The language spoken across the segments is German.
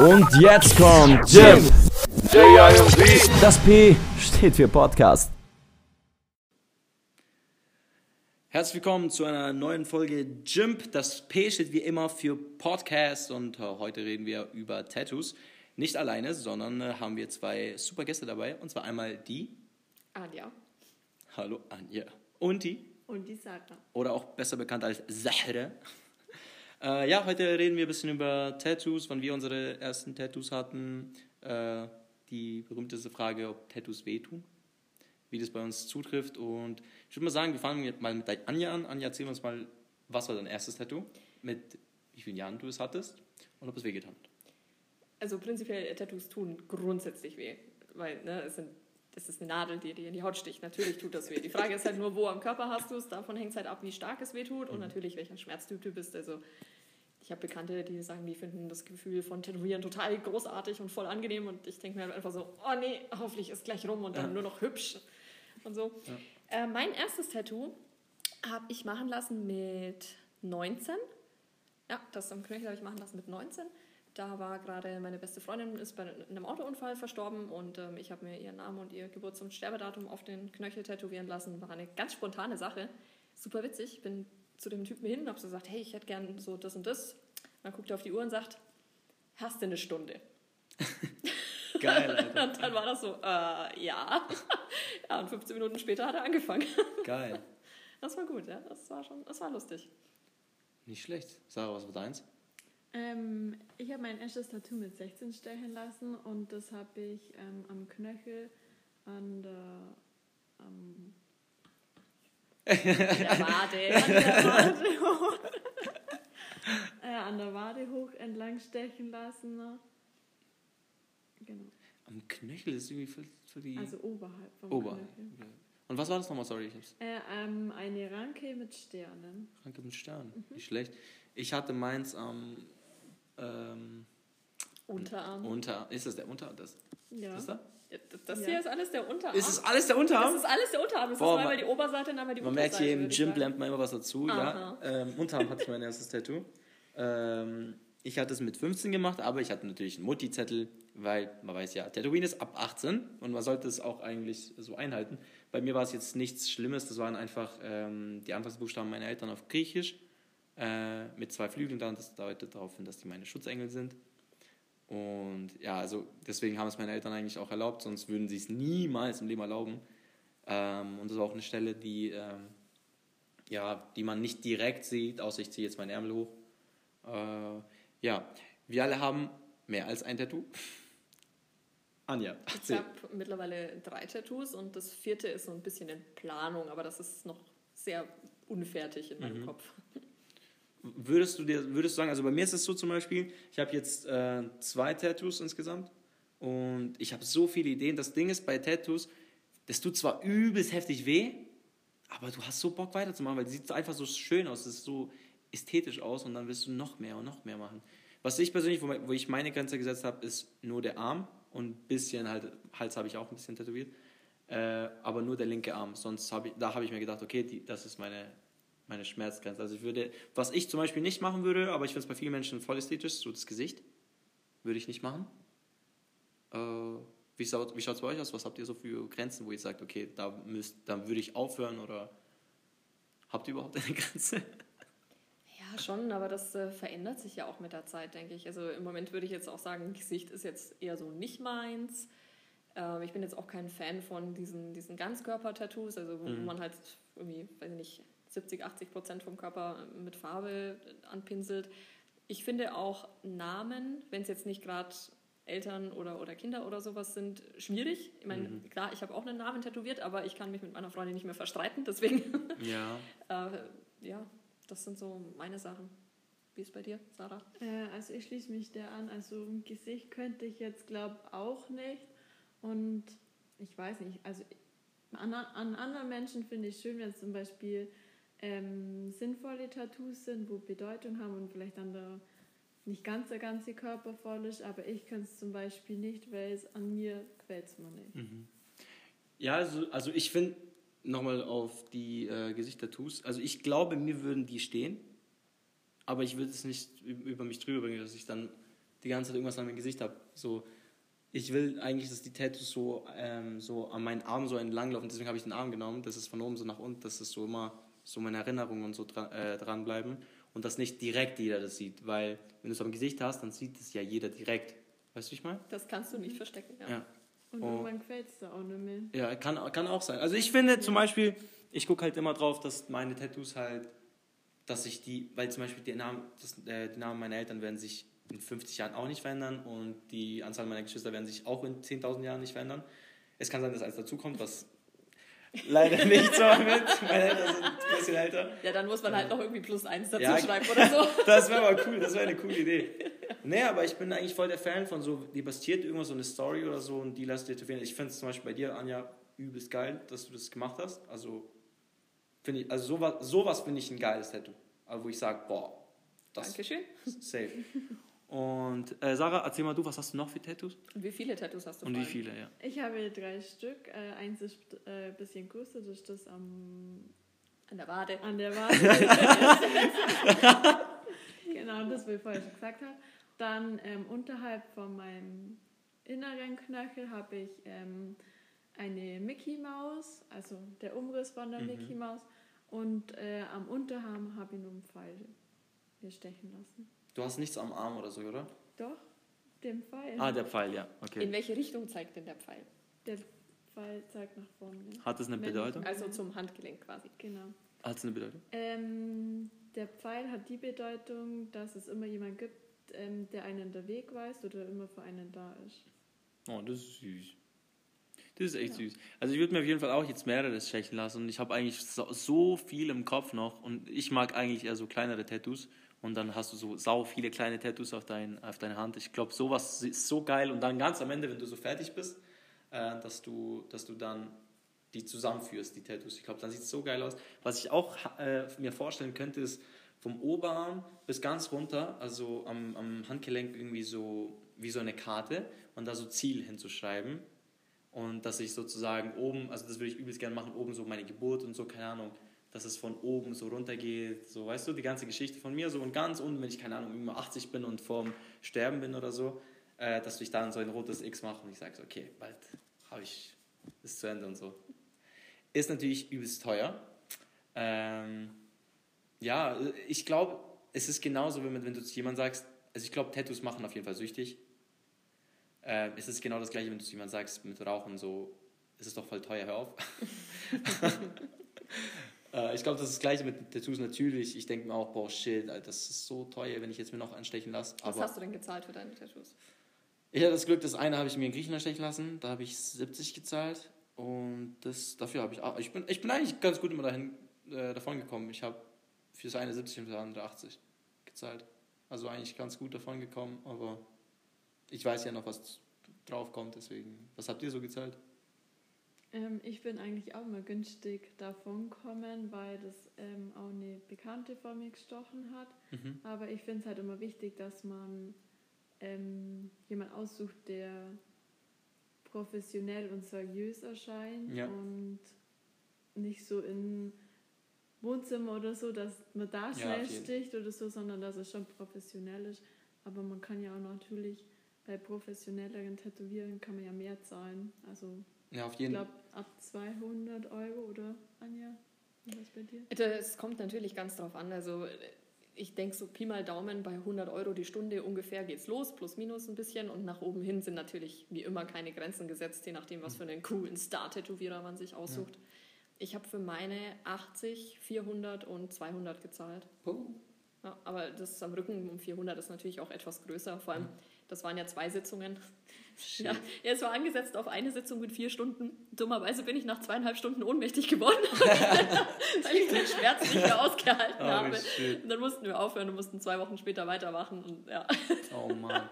Und jetzt kommt Jim. Das P steht für Podcast. Herzlich willkommen zu einer neuen Folge Jimp. Das P steht wie immer für Podcast und äh, heute reden wir über Tattoos. Nicht alleine, sondern äh, haben wir zwei super Gäste dabei. Und zwar einmal die. Anja. Hallo Anja. Und die. Und die Sarah. Oder auch besser bekannt als Zahra. Äh, ja, heute reden wir ein bisschen über Tattoos, wann wir unsere ersten Tattoos hatten. Äh, die berühmteste Frage, ob Tattoos wehtun. Wie das bei uns zutrifft. Und ich würde mal sagen, wir fangen mal mit Anja an. Anja, erzähl uns mal, was war dein erstes Tattoo? Mit wie vielen Jahren du es hattest und ob es wehgetan hat. Also prinzipiell Tattoos tun grundsätzlich weh, weil ne, es sind, das ist eine Nadel, die dir in die Haut sticht. Natürlich tut das weh. Die Frage ist halt nur, wo am Körper hast du es. Davon hängt es halt ab, wie stark es weh tut und natürlich welcher Schmerztyp du bist. Also ich habe Bekannte, die sagen, die finden das Gefühl von Tätowieren total großartig und voll angenehm und ich denke mir halt einfach so, oh nee, hoffentlich ist gleich rum und dann Ja. nur noch hübsch und so. Äh, mein erstes Tattoo habe ich machen lassen mit 19. Ja, das am Knöchel habe ich machen lassen mit 19. Da war gerade meine beste Freundin ist bei einem Autounfall verstorben und ähm, ich habe mir ihren Namen und ihr Geburts- und Sterbedatum auf den Knöchel tätowieren lassen. War eine ganz spontane Sache. Super witzig. Bin zu dem Typen hin und habe so gesagt, hey, ich hätte gern so das und das. Dann guckt er auf die Uhr und sagt, hast du eine Stunde? Geil, Alter. Und dann war das so, äh, ja. ja. Und 15 Minuten später hat er angefangen. Geil. Das war gut, ja. Das war schon, das war lustig. Nicht schlecht. Sarah, was war deins? Ähm, ich habe mein erstes Tattoo mit 16 stechen lassen und das habe ich ähm, am Knöchel an der, am, Der Wade. an der Wade hoch, äh, an der Wade hoch entlang stechen lassen. Genau, Am Knöchel ist irgendwie für, für die. also oberhalb vom Oberhalb. Knöchel. Und was war das nochmal? Sorry, ich hab's. Äh, ähm, eine Ranke mit Sternen. Ranke mit Stern. Mhm. Nicht schlecht. Ich hatte meins am ähm, Unterarm. Unter. Ist das der Unterarm? Das, Ja. ist das Ja, Das Ja. hier ist alles der Unterarm. Ist das alles der das Unterarm? ist alles der Unterarm. Das Boah, ist einmal man- die Oberseite und einmal die Man Unterseite. merkt hier im Gym lernt man immer was dazu. Ja. Ähm, Unterarm hatte ich mein erstes Tattoo. Ähm, ich hatte es mit 15 gemacht, aber ich hatte natürlich einen Mutti-Zettel, weil man weiß ja, Tatooine ist ab 18 und man sollte es auch eigentlich so einhalten. Bei mir war es jetzt nichts Schlimmes, das waren einfach ähm, die Anfangsbuchstaben meiner Eltern auf Griechisch äh, mit zwei Flügeln dran. Das deutet darauf hin, dass die meine Schutzengel sind. Und ja, also deswegen haben es meine Eltern eigentlich auch erlaubt, sonst würden sie es niemals im Leben erlauben. Ähm, und das war auch eine Stelle, die, ähm, ja, die man nicht direkt sieht, außer ich ziehe jetzt meinen Ärmel hoch. Äh, ja, wir alle haben mehr als ein Tattoo. Anja, Ich habe mittlerweile drei Tattoos und das vierte ist so ein bisschen in Planung, aber das ist noch sehr unfertig in Mhm. meinem Kopf. Würdest du dir, würdest du sagen, also bei mir ist es so zum Beispiel, ich habe jetzt äh, zwei Tattoos insgesamt und ich habe so viele Ideen. Das Ding ist bei Tattoos, das tut zwar übelst heftig weh, aber du hast so Bock weiterzumachen, weil es sieht einfach so schön aus, es ist so ästhetisch aus und dann willst du noch mehr und noch mehr machen. Was ich persönlich, wo, ich meine Grenze gesetzt habe, ist nur der Arm und ein bisschen halt, Hals habe ich auch ein bisschen tätowiert, äh, aber nur der linke Arm. Sonst habe ich, da habe ich mir gedacht, okay, die, das ist meine, meine Schmerzgrenze. Also ich würde, was ich zum Beispiel nicht machen würde, aber ich finde es bei vielen Menschen voll ästhetisch, so das Gesicht, würde ich nicht machen. Äh, wie schaut schaut's bei euch aus? Was habt ihr so für Grenzen, wo ihr sagt, okay, da, müsst, da würde ich aufhören oder habt ihr überhaupt eine Grenze? Ja, schon, aber das äh, verändert sich ja auch mit der Zeit, denke ich. Also im Moment würde ich jetzt auch sagen, Gesicht ist jetzt eher so nicht meins. Ähm, ich bin jetzt auch kein Fan von diesen, diesen Ganzkörper-Tattoos, also wo Mhm. man halt irgendwie, weiß ich nicht, 70, 80 Prozent vom Körper mit Farbe anpinselt. Ich finde auch Namen, wenn es jetzt nicht gerade Eltern oder, oder Kinder oder sowas sind, schwierig. Ich meine, Mhm. klar, ich habe auch einen Namen tätowiert, aber ich kann mich mit meiner Freundin nicht mehr verstreiten, deswegen Ja. äh, ja, das sind so meine Sachen. Wie ist bei dir, Sarah? Äh, also ich schließe mich der an. Also ein Gesicht könnte ich jetzt glaube auch nicht. Und ich weiß nicht, also an, an anderen Menschen finde ich schön, wenn es zum Beispiel ähm, sinnvolle Tattoos sind, wo Bedeutung haben und vielleicht dann der nicht ganz der ganze Körper voll ist, aber ich kann es zum Beispiel nicht, weil es an mir gefällt es mir nicht. Ja, also, also ich finde, nochmal auf die äh, Gesicht-Tattoos, also ich glaube, mir würden die stehen, aber ich würde es nicht üb- über mich drüber bringen, dass ich dann die ganze Zeit irgendwas an meinem Gesicht habe. So, ich will eigentlich, dass die Tattoos so, ähm, so an meinen Arm so entlang laufen. Deswegen habe ich den Arm genommen. Das ist von oben so nach unten. Das ist so immer so meine Erinnerungen und so dran, äh, dranbleiben. Und dass nicht direkt jeder das sieht. Weil, wenn du es am Gesicht hast, dann sieht es ja jeder direkt. Weißt du, wie ich meine? Das kannst du nicht verstecken, ja. Ja. Und Oh. irgendwann gefällt es dir auch nicht mehr. Ja, kann, kann auch sein. Also ich finde zum Beispiel, ich gucke halt immer drauf, dass meine Tattoos halt, dass ich die, weil zum Beispiel die Namen, das, äh, die Namen meiner Eltern werden sich in 50 Jahren auch nicht verändern und die Anzahl meiner Geschwister werden sich auch in 10.000 Jahren nicht verändern. Es kann sein, dass eins dazukommt, was leider nicht so wird. Meine Eltern sind ein bisschen älter. Ja, dann muss man halt noch irgendwie plus eins dazu Ja, schreiben oder so. Das wäre aber cool, das wäre eine coole Idee. Nee, aber ich bin eigentlich voll der Fan von so, die basiert irgendwas so eine Story oder so und die lässt dir tätowieren. Ich finde es zum Beispiel bei dir, Anja, übelst geil, dass du das gemacht hast. Also, finde ich, also sowas, sowas finde ich ein geiles Tattoo. Also, wo ich sage, boah, das Dankeschön. ist safe. Und äh, Sarah, erzähl mal du, was hast du noch für Tattoos? Und wie viele Tattoos hast du Und wie viele, ja. Ich habe drei Stück. Äh, eins ist äh, ein bisschen größer, das ist das am, An der Wade. an der Wade. genau, das, was ich vorher schon gesagt habe. Dann ähm, unterhalb von meinem inneren Knöchel habe ich ähm, eine Mickey Maus, also der Umriss von der Mhm. Mickey Maus. Und äh, am Unterarm habe ich nur einen Pfeil mir stechen lassen. Du hast nichts am Arm oder so, oder? Doch, den Pfeil. Ah, der Pfeil, ja. In Okay. welche Richtung zeigt denn der Pfeil? Der Pfeil zeigt nach vorne. Hat das eine Wenn- Bedeutung? Also zum Handgelenk quasi. Genau. Hat es eine Bedeutung? Ähm, der Pfeil hat die Bedeutung, dass es immer jemand gibt, ähm, der einen der Weg weist oder immer für einen da ist. Oh, das ist süß. Das ist echt süß. Also ich würde mir auf jeden Fall auch jetzt mehreres stechen lassen und ich habe eigentlich so, so viel im Kopf noch und ich mag eigentlich eher so kleinere Tattoos und dann hast du so sau viele kleine Tattoos auf, dein, auf deine Hand. Ich glaube, sowas ist so geil und dann ganz am Ende, wenn du so fertig bist, äh, dass, du, dass du dann die zusammenführst, die Tattoos. Ich glaube, dann sieht es so geil aus. Was ich auch äh, mir vorstellen könnte, ist vom Oberarm bis ganz runter, also am, am Handgelenk irgendwie so wie so eine Karte und da so Ziel hinzuschreiben. Und dass ich sozusagen oben, also das würde ich übelst gerne machen, oben so meine Geburt und so, keine Ahnung, dass es von oben so runter geht, so, weißt du, die ganze Geschichte von mir so und ganz unten, wenn ich, keine Ahnung, irgendwo 80 bin und vorm Sterben bin oder so, äh, dass ich dann so ein rotes X mache und ich sage so, okay, bald habe ich, ist zu Ende und so. Ist natürlich übelst teuer. Ähm, ja, ich glaube, es ist genauso, wenn, wenn du zu jemandem sagst, also ich glaube, Tattoos machen auf jeden Fall süchtig. Äh, es ist genau das gleiche, wenn du zu jemandem sagst, mit Rauchen so, es ist doch voll teuer, hör auf. äh, ich glaube, das ist das gleiche mit Tattoos natürlich. Ich denke mir auch, boah, shit, Alter, das ist so teuer, wenn ich jetzt mir noch anstechen lasse. Was Aber hast du denn gezahlt für deine Tattoos? ich hatte das Glück, das eine habe ich mir in Griechenland stechen lassen, da habe ich 70 gezahlt und das, dafür habe ich, auch- ich bin, ich bin eigentlich ganz gut immer dahin, äh, davon gekommen. Ich habe für das eine 70 und für das andere 80 gezahlt. Also eigentlich ganz gut davon gekommen, aber ich weiß ja noch, was drauf kommt, deswegen. Was habt ihr so gezahlt? Ähm, ich bin eigentlich auch mal günstig davon gekommen, weil das ähm, auch eine Bekannte von mir gestochen hat. Mhm. Aber ich finde es halt immer wichtig, dass man ähm, jemand aussucht, der professionell und seriös erscheint Ja. und nicht so in Wohnzimmer oder so, dass man da Ja, schnell jeden. sticht oder so, sondern dass es schon professionell ist. Aber man kann ja auch natürlich bei professionelleren Tätowieren kann man ja mehr zahlen. Also Ja, auf ich jeden glaube ab 200 Euro oder Anja? Was bei dir? Das kommt natürlich ganz drauf an. Also ich denke so Pi mal Daumen bei 100 Euro die Stunde ungefähr geht's los, plus minus ein bisschen und nach oben hin sind natürlich wie immer keine Grenzen gesetzt, je nachdem, was für einen coolen Star-Tätowierer man sich aussucht. Ich habe für meine 80, 400 und 200 gezahlt. Ja, aber das am Rücken um 400 ist natürlich auch etwas größer. Vor allem, das waren ja zwei Sitzungen. Ja, ja, es war angesetzt auf eine Sitzung mit vier Stunden. Dummerweise bin ich nach zweieinhalb Stunden ohnmächtig geworden, weil ich den Schmerz nicht mehr ausgehalten Oh, habe. shit. Und dann mussten wir aufhören und mussten zwei Wochen später weitermachen. Und ja. Oh Mann.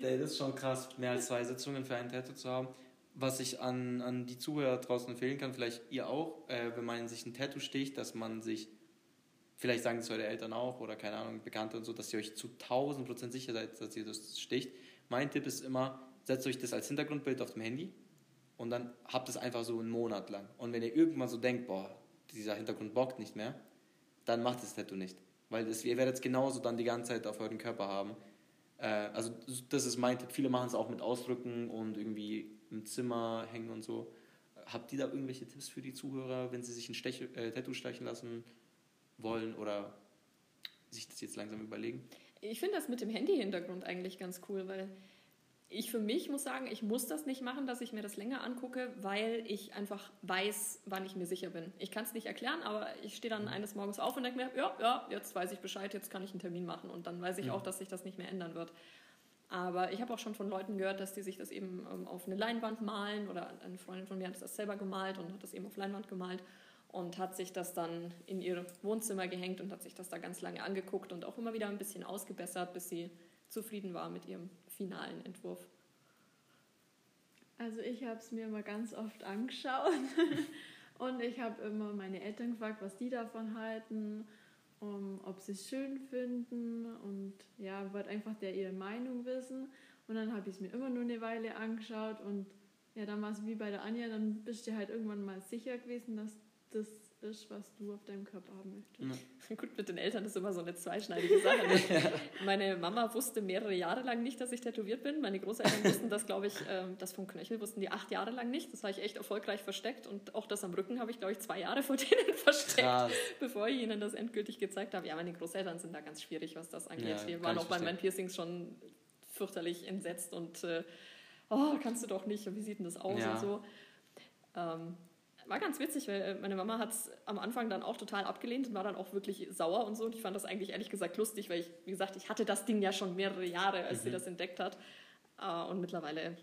Ey, das ist schon krass, mehr als zwei Sitzungen für ein Tattoo zu haben. Was ich an, an die Zuhörer draußen empfehlen kann, vielleicht ihr auch, äh, wenn man sich ein Tattoo sticht, dass man sich, vielleicht sagen das eure Eltern auch oder keine Ahnung, Bekannte und so, dass ihr euch zu 1000 Prozent sicher seid, dass ihr das sticht. Mein Tipp ist immer, setzt euch das als Hintergrundbild auf dem Handy und dann habt es einfach so einen Monat lang. Und wenn ihr irgendwann so denkt, boah, dieser Hintergrund bockt nicht mehr, dann macht das Tattoo nicht. Weil das, ihr werdet es genauso dann die ganze Zeit auf euren Körper haben. Äh, also das ist mein Tipp. Viele machen es auch mit Ausdrücken und irgendwie im Zimmer hängen und so. Habt ihr da irgendwelche Tipps für die Zuhörer, wenn sie sich ein Stech äh, Tattoo stechen lassen wollen oder sich das jetzt langsam überlegen? Ich finde das mit dem Handy-Hintergrund eigentlich ganz cool, weil ich für mich muss sagen, ich muss das nicht machen, dass ich mir das länger angucke, weil ich einfach weiß, wann ich mir sicher bin. Ich kann es nicht erklären, aber ich stehe dann eines Morgens auf und denke mir, ja, ja, jetzt weiß ich Bescheid, jetzt kann ich einen Termin machen und dann weiß ich auch, dass sich das nicht mehr ändern wird. Aber ich habe auch schon von Leuten gehört, dass die sich das eben ähm, auf eine Leinwand malen oder eine Freundin von mir hat das selber gemalt und hat das eben auf Leinwand gemalt und hat sich das dann in ihr Wohnzimmer gehängt und hat sich das da ganz lange angeguckt und auch immer wieder ein bisschen ausgebessert, bis sie zufrieden war mit ihrem finalen Entwurf. Also ich habe es mir immer ganz oft angeschaut und ich habe immer meine Eltern gefragt, was die davon halten um, ob sie es schön finden und ja, wollte einfach der ihre Meinung wissen. Und dann habe ich es mir immer nur eine Weile angeschaut und ja, es wie bei der Anja, dann bist du halt irgendwann mal sicher gewesen, dass das ist, was du auf deinem Körper haben möchtest. Ja. Gut, mit den Eltern ist immer so eine zweischneidige Sache. Ne? Meine Mama wusste mehrere Jahre lang nicht, dass ich tätowiert bin. Meine Großeltern wussten das, glaube ich, ähm, das vom Knöchel wussten die acht Jahre lang nicht. Das habe ich echt erfolgreich versteckt. Und auch das am Rücken habe ich, glaube ich, zwei Jahre vor denen versteckt, Krass. bevor ich ihnen das endgültig gezeigt habe. Ja, meine Großeltern sind da ganz schwierig, was das angeht. Ja, die waren auch bei meinen Piercings schon fürchterlich entsetzt und äh, oh, kannst du doch nicht, wie sieht denn das aus ja. und so. Ähm, war ganz witzig, weil äh, meine Mama hat es am Anfang dann auch total abgelehnt und war dann auch wirklich sauer und so. Und ich fand das eigentlich ehrlich gesagt lustig, weil ich, wie gesagt, ich hatte das Ding ja schon mehrere Jahre, als mhm. sie das entdeckt hat. Äh, und mittlerweile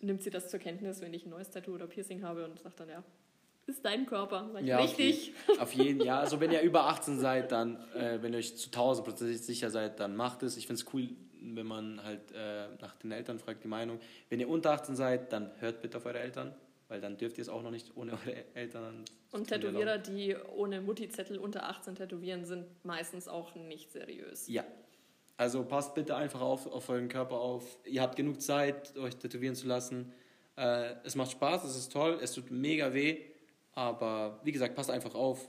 nimmt sie das zur Kenntnis, wenn ich ein neues Tattoo oder Piercing habe und sagt dann, ja, ist dein Körper. Sag ich, ja, richtig. Auf jeden, auf jeden Jahr. Also wenn ihr über 18 seid, dann, äh, wenn ihr euch zu 1000% sicher seid, dann macht es. Ich finde es cool, wenn man halt äh, nach den Eltern fragt, die Meinung. Wenn ihr unter 18 seid, dann hört bitte auf eure Eltern weil dann dürft ihr es auch noch nicht ohne eure Eltern. Und Tätowierer, die ohne Mutti-Zettel unter 18 tätowieren, sind meistens auch nicht seriös. Ja. Also passt bitte einfach auf, auf euren Körper auf. Ihr habt genug Zeit, euch tätowieren zu lassen. Äh, es macht Spaß, es ist toll, es tut mega weh. Aber wie gesagt, passt einfach auf.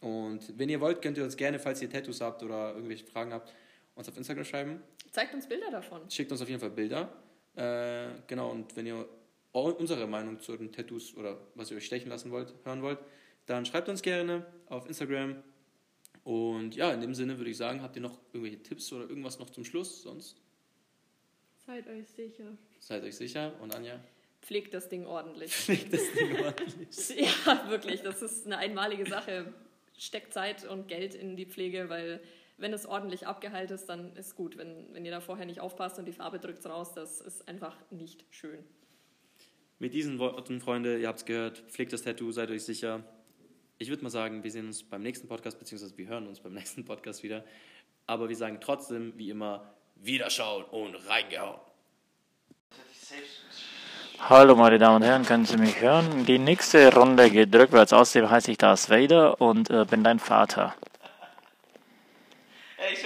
Und wenn ihr wollt, könnt ihr uns gerne, falls ihr Tattoos habt oder irgendwelche Fragen habt, uns auf Instagram schreiben. Zeigt uns Bilder davon. Schickt uns auf jeden Fall Bilder. Äh, genau, und wenn ihr unsere Meinung zu den Tattoos oder was ihr euch stechen lassen wollt, hören wollt, dann schreibt uns gerne auf Instagram. Und ja, in dem Sinne würde ich sagen, habt ihr noch irgendwelche Tipps oder irgendwas noch zum Schluss sonst? Seid euch sicher. Seid euch sicher. Und Anja? Pflegt das Ding ordentlich. Pflegt das Ding ordentlich. ja, wirklich. Das ist eine einmalige Sache. Steckt Zeit und Geld in die Pflege, weil wenn es ordentlich abgeheilt ist, dann ist gut. Wenn, wenn ihr da vorher nicht aufpasst und die Farbe drückt raus, das ist einfach nicht schön. Mit diesen Worten, Freunde, ihr habt es gehört, pflegt das Tattoo, seid euch sicher. Ich würde mal sagen, wir sehen uns beim nächsten Podcast, beziehungsweise wir hören uns beim nächsten Podcast wieder. Aber wir sagen trotzdem, wie immer, Wiederschauen und reingehauen. Hallo meine Damen und Herren, können Sie mich hören? Die nächste Runde geht rückwärts. Außerdem heiße ich Darth Vader und äh, bin dein Vater. Hey,